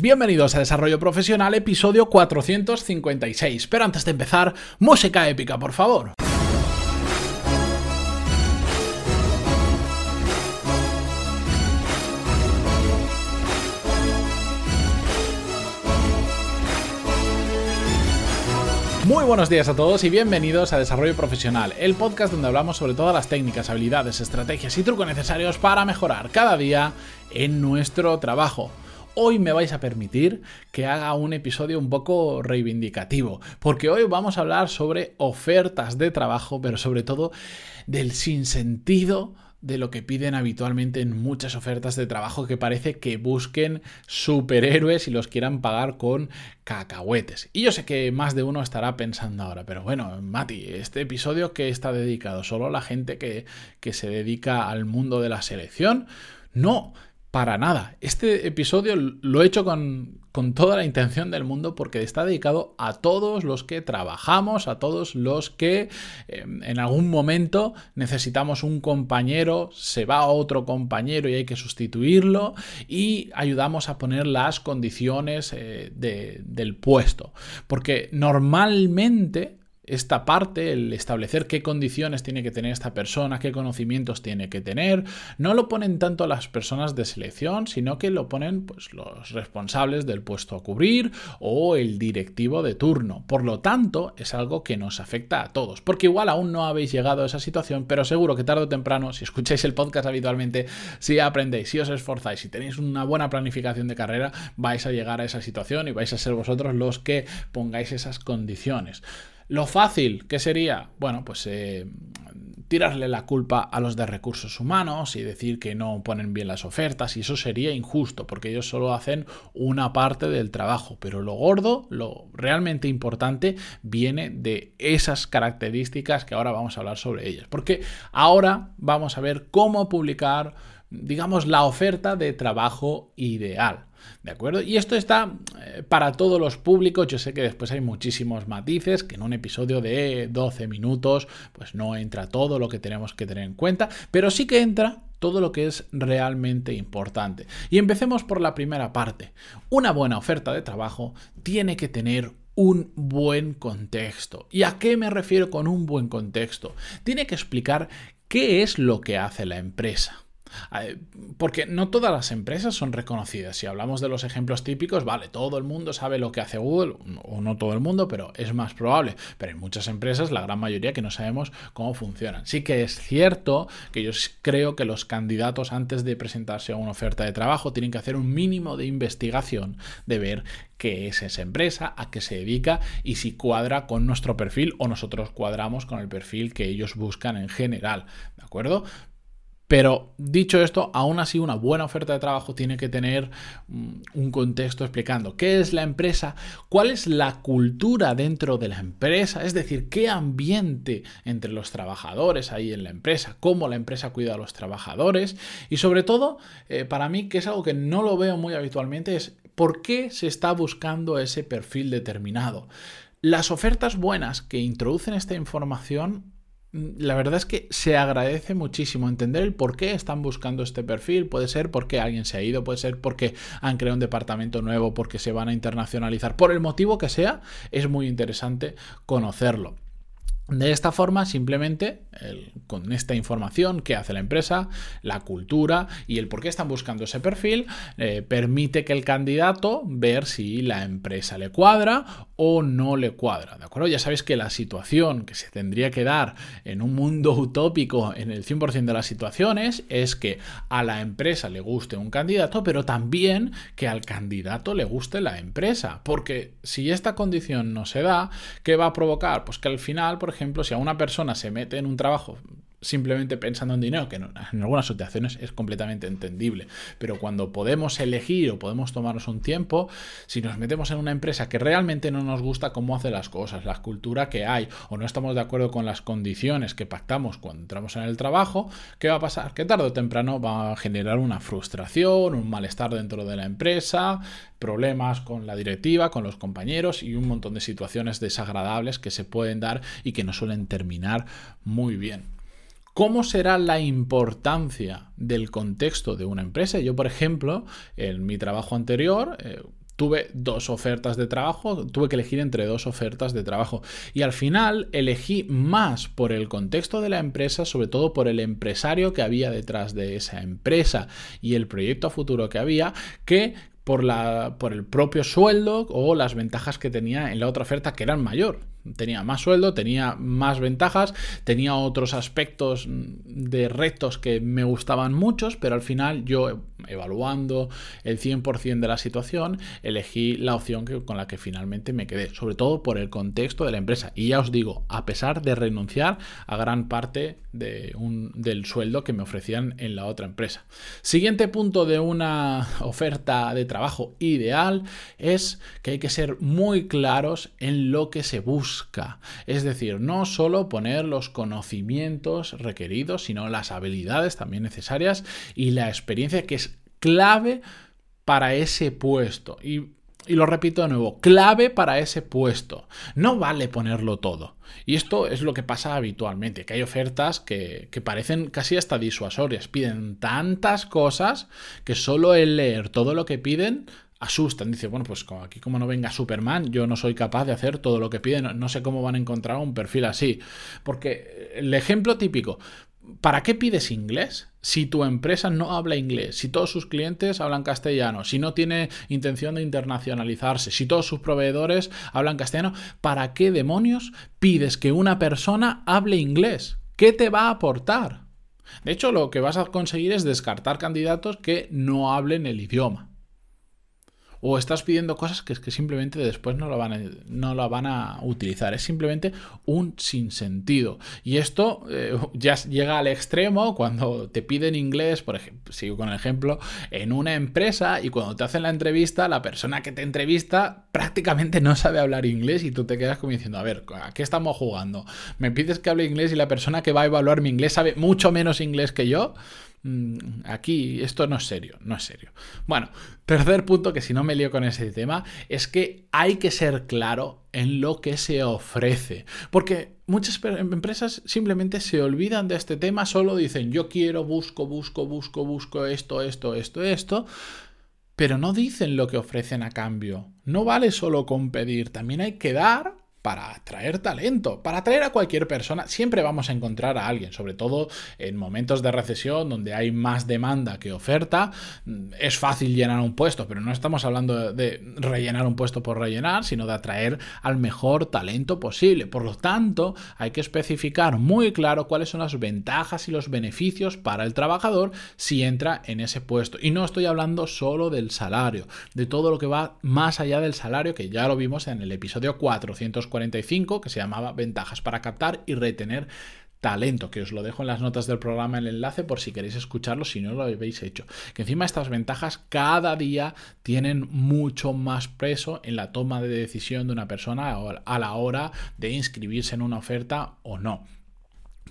Bienvenidos a Desarrollo Profesional, episodio 456. Pero antes de empezar, música épica, por favor. Muy buenos días a todos y bienvenidos a Desarrollo Profesional, el podcast donde hablamos sobre todas las técnicas, habilidades, estrategias y trucos necesarios para mejorar cada día en nuestro trabajo hoy me vais a permitir que haga un episodio un poco reivindicativo, porque hoy vamos a hablar sobre ofertas de trabajo, pero sobre todo del sinsentido de lo que piden habitualmente en muchas ofertas de trabajo que parece que busquen superhéroes y los quieran pagar con cacahuetes. Y yo sé que más de uno estará pensando ahora, pero bueno, Mati, este episodio que está dedicado solo a la gente que, que se dedica al mundo de la selección. No, para nada. Este episodio lo he hecho con, toda la intención del mundo porque está dedicado a todos los que trabajamos, a todos los que em, en algún momento necesitamos un compañero, se va otro compañero y hay que sustituirlo y ayudamos a poner las condiciones eh, del puesto. Porque normalmente esta parte, el establecer qué condiciones tiene que tener esta persona, qué conocimientos tiene que tener, no lo ponen tanto las personas de selección, sino que lo ponen pues, los responsables del puesto a cubrir o el directivo de turno. Por lo tanto, es algo que nos afecta a todos, porque igual aún no habéis llegado a esa situación, pero seguro que tarde o temprano, si escucháis el podcast habitualmente, si aprendéis, si os esforzáis, si tenéis una buena planificación de carrera, vais a llegar a esa situación y vais a ser vosotros los que pongáis esas condiciones. Lo fácil, ¿qué sería? Bueno, pues eh, tirarle la culpa a los de recursos humanos y decir que no ponen bien las ofertas y eso sería injusto porque ellos solo hacen una parte del trabajo, pero lo gordo, lo realmente importante viene de esas características que ahora vamos a hablar sobre ellas, porque ahora vamos a ver cómo publicar digamos, la oferta de trabajo ideal. ¿De acuerdo? Y esto está eh, para todos los públicos. Yo sé que después hay muchísimos matices, que en un episodio de 12 minutos, pues no entra todo lo que tenemos que tener en cuenta, pero sí que entra todo lo que es realmente importante. Y empecemos por la primera parte. Una buena oferta de trabajo tiene que tener un buen contexto. ¿Y a qué me refiero con un buen contexto? Tiene que explicar qué es lo que hace la empresa. Porque no todas las empresas son reconocidas. Si hablamos de los ejemplos típicos, vale, todo el mundo sabe lo que hace Google, o no todo el mundo, pero es más probable. Pero hay muchas empresas, la gran mayoría, que no sabemos cómo funcionan. Sí que es cierto que yo creo que los candidatos, antes de presentarse a una oferta de trabajo, tienen que hacer un mínimo de investigación de ver qué es esa empresa, a qué se dedica y si cuadra con nuestro perfil o nosotros cuadramos con el perfil que ellos buscan en general. ¿De acuerdo? Pero dicho esto, aún así una buena oferta de trabajo tiene que tener mm, un contexto explicando qué es la empresa, cuál es la cultura dentro de la empresa, es decir, qué ambiente entre los trabajadores hay en la empresa, cómo la empresa cuida a los trabajadores y sobre todo, eh, para mí, que es algo que no lo veo muy habitualmente, es por qué se está buscando ese perfil determinado. Las ofertas buenas que introducen esta información la verdad es que se agradece muchísimo entender el por qué están buscando este perfil. Puede ser porque alguien se ha ido, puede ser porque han creado un departamento nuevo, porque se van a internacionalizar. Por el motivo que sea, es muy interesante conocerlo. De esta forma, simplemente con esta información que hace la empresa, la cultura y el por qué están buscando ese perfil, eh, permite que el candidato ver si la empresa le cuadra o no le cuadra. ¿De acuerdo? Ya sabéis que la situación que se tendría que dar en un mundo utópico en el 100% de las situaciones es que a la empresa le guste un candidato, pero también que al candidato le guste la empresa. Porque si esta condición no se da, ¿qué va a provocar? Pues que al final, por ejemplo, ejemplo, si a una persona se mete en un trabajo simplemente pensando en dinero, que en algunas situaciones es completamente entendible, pero cuando podemos elegir o podemos tomarnos un tiempo, si nos metemos en una empresa que realmente no nos gusta cómo hace las cosas, la cultura que hay, o no estamos de acuerdo con las condiciones que pactamos cuando entramos en el trabajo, ¿qué va a pasar? Que tarde o temprano va a generar una frustración, un malestar dentro de la empresa, problemas con la directiva, con los compañeros y un montón de situaciones desagradables que se pueden dar y que no suelen terminar muy bien. ¿Cómo será la importancia del contexto de una empresa? Yo, por ejemplo, en mi trabajo anterior, eh, tuve dos ofertas de trabajo, tuve que elegir entre dos ofertas de trabajo y al final elegí más por el contexto de la empresa, sobre todo por el empresario que había detrás de esa empresa y el proyecto a futuro que había, que por, por el propio sueldo o las ventajas que tenía en la otra oferta que eran mayor. Tenía más sueldo, tenía más ventajas, tenía otros aspectos de retos que me gustaban muchos, pero al final yo, evaluando el 100% de la situación, elegí la opción que, con la que finalmente me quedé, sobre todo por el contexto de la empresa. Y ya os digo, a pesar de renunciar a gran parte de un, del sueldo que me ofrecían en la otra empresa. Siguiente punto de una oferta de trabajo ideal es que hay que ser muy claros en lo que se busca es decir, no solo poner los conocimientos requeridos, sino las habilidades también necesarias y la experiencia que es clave para ese puesto. Y, lo repito de nuevo, clave para ese puesto. No vale ponerlo todo. Y esto es lo que pasa habitualmente, que hay ofertas que, que, parecen casi hasta disuasorias. Piden tantas cosas que solo el leer todo lo que piden asustan. Dice, bueno, pues aquí como no venga Superman, yo no soy capaz de hacer todo lo que piden. No sé cómo van a encontrar un perfil así. Porque el ejemplo típico, ¿para qué pides inglés? Si tu empresa no habla inglés, si todos sus clientes hablan castellano, si no tiene intención de internacionalizarse, si todos sus proveedores hablan castellano, ¿para qué demonios pides que una persona hable inglés? ¿Qué te va a aportar? De hecho, lo que vas a conseguir es descartar candidatos que no hablen el idioma o estás pidiendo cosas que, es que simplemente después no la, van a, no la van a utilizar. Es simplemente un sinsentido. Y esto eh, ya llega al extremo cuando te piden inglés, por ejemplo, sigo con el ejemplo, en una empresa y cuando te hacen la entrevista, la persona que te entrevista prácticamente no sabe hablar inglés y tú te quedas como diciendo, a ver, ¿a qué estamos jugando? ¿Me pides que hable inglés y la persona que va a evaluar mi inglés sabe mucho menos inglés que yo? Mm, aquí esto no es serio, no es serio. Bueno, tercer punto, que si no me lío con ese tema, es que hay que ser claro en lo que se ofrece. Porque muchas empresas simplemente se olvidan de este tema, solo dicen yo quiero, busco, busco, busco, busco esto, esto, esto, esto. Pero no dicen lo que ofrecen a cambio. No vale solo con pedir, también hay que dar para atraer talento, para atraer a cualquier persona, siempre vamos a encontrar a alguien, sobre todo en momentos de recesión donde hay más demanda que oferta. Es fácil llenar un puesto, pero no estamos hablando de rellenar un puesto por rellenar, sino de atraer al mejor talento posible. Por lo tanto, hay que especificar muy claro cuáles son las ventajas y los beneficios para el trabajador si entra en ese puesto. Y no estoy hablando solo del salario, de todo lo que va más allá del salario, que ya lo vimos en el episodio 400 45 que se llamaba Ventajas para captar y retener talento, que os lo dejo en las notas del programa el enlace por si queréis escucharlo si no lo habéis hecho. Que encima estas ventajas cada día tienen mucho más peso en la toma de decisión de una persona a la hora de inscribirse en una oferta o no.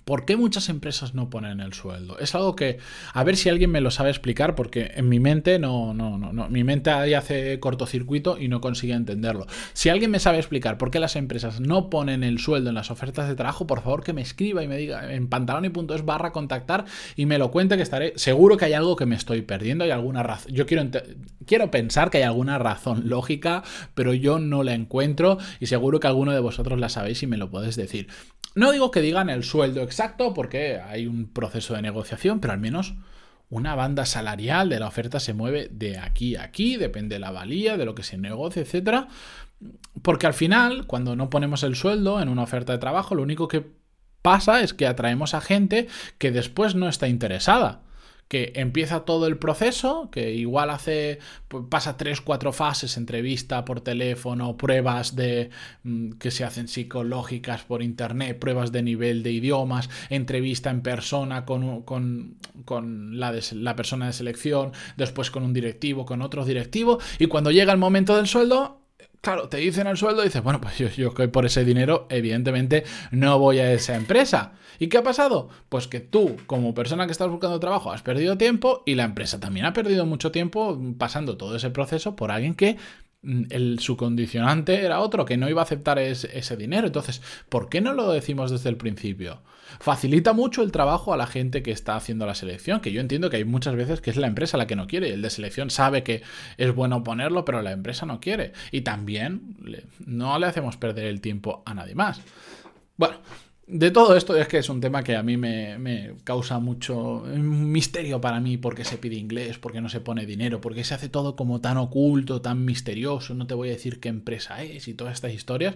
¿Por qué muchas empresas no ponen el sueldo? Es algo que, a ver si alguien me lo sabe explicar, porque en mi mente no, no, no, no. Mi mente ahí hace cortocircuito y no consigue entenderlo. Si alguien me sabe explicar por qué las empresas no ponen el sueldo en las ofertas de trabajo, por favor que me escriba y me diga en pantaloni.es barra contactar y me lo cuente que estaré. Seguro que hay algo que me estoy perdiendo, hay alguna razón. Yo quiero, quiero pensar que hay alguna razón lógica, pero yo no la encuentro y seguro que alguno de vosotros la sabéis y me lo podéis decir. No digo que digan el sueldo exacto porque hay un proceso de negociación, pero al menos una banda salarial de la oferta se mueve de aquí a aquí, depende de la valía, de lo que se negocie, etc. Porque al final, cuando no ponemos el sueldo en una oferta de trabajo, lo único que pasa es que atraemos a gente que después no está interesada que empieza todo el proceso, que igual hace, pues, pasa tres, cuatro fases, entrevista por teléfono, pruebas de, mm, que se hacen psicológicas por internet, pruebas de nivel de idiomas, entrevista en persona con, con, con la, la persona de selección, después con un directivo, con otro directivo, y cuando llega el momento del sueldo, Claro, te dicen el sueldo y dices, bueno, pues yo, yo por ese dinero, evidentemente, no voy a esa empresa. ¿Y qué ha pasado? Pues que tú, como persona que estás buscando trabajo, has perdido tiempo y la empresa también ha perdido mucho tiempo pasando todo ese proceso por alguien que el, su condicionante era otro, que no iba a aceptar ese dinero. Entonces, ¿por qué no lo decimos desde el principio? Facilita mucho el trabajo a la gente que está haciendo la selección, que yo entiendo que hay muchas veces que es la empresa la que no quiere. El de selección sabe que es bueno ponerlo, pero la empresa no quiere. Y también no le hacemos perder el tiempo a nadie más. Bueno, de todo esto es que es un tema que a mí me, causa mucho misterio para mí, porque se pide inglés, porque no se pone dinero, porque se hace todo como tan oculto, tan misterioso, no te voy a decir qué empresa es y todas estas historias.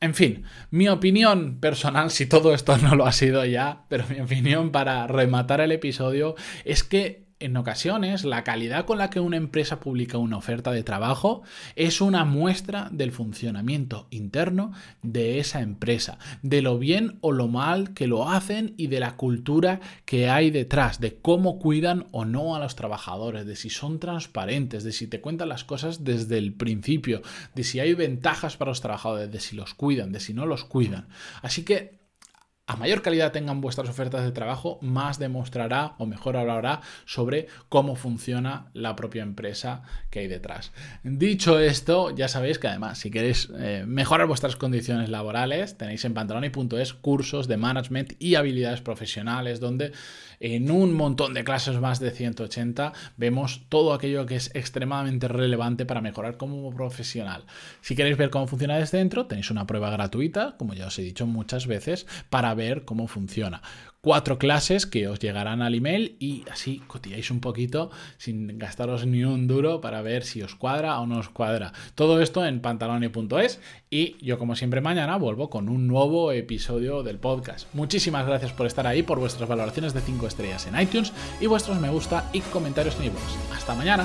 En fin, mi opinión personal, si todo esto no lo ha sido ya, pero mi opinión para rematar el episodio es que en ocasiones la calidad con la que una empresa publica una oferta de trabajo es una muestra del funcionamiento interno de esa empresa, de lo bien o lo mal que lo hacen y de la cultura que hay detrás, de cómo cuidan o no a los trabajadores, de si son transparentes, de si te cuentan las cosas desde el principio, de si hay ventajas para los trabajadores, de si los cuidan, de si no los cuidan. Así que a mayor calidad tengan vuestras ofertas de trabajo, más demostrará o mejor hablará sobre cómo funciona la propia empresa que hay detrás. Dicho esto, ya sabéis que además, si queréis eh, mejorar vuestras condiciones laborales, tenéis en pantaloni.es cursos de management y habilidades profesionales, donde en un montón de clases más de 180 vemos todo aquello que es extremadamente relevante para mejorar como profesional. Si queréis ver cómo funciona desde dentro, tenéis una prueba gratuita, como ya os he dicho muchas veces, para ver cómo funciona. Cuatro clases que os llegarán al email y así cotilláis un poquito sin gastaros ni un duro para ver si os cuadra o no os cuadra. Todo esto en pantaloni.es y yo como siempre mañana vuelvo con un nuevo episodio del podcast. Muchísimas gracias por estar ahí, por vuestras valoraciones de 5 estrellas en iTunes y vuestros me gusta y comentarios en iVoox. Hasta mañana.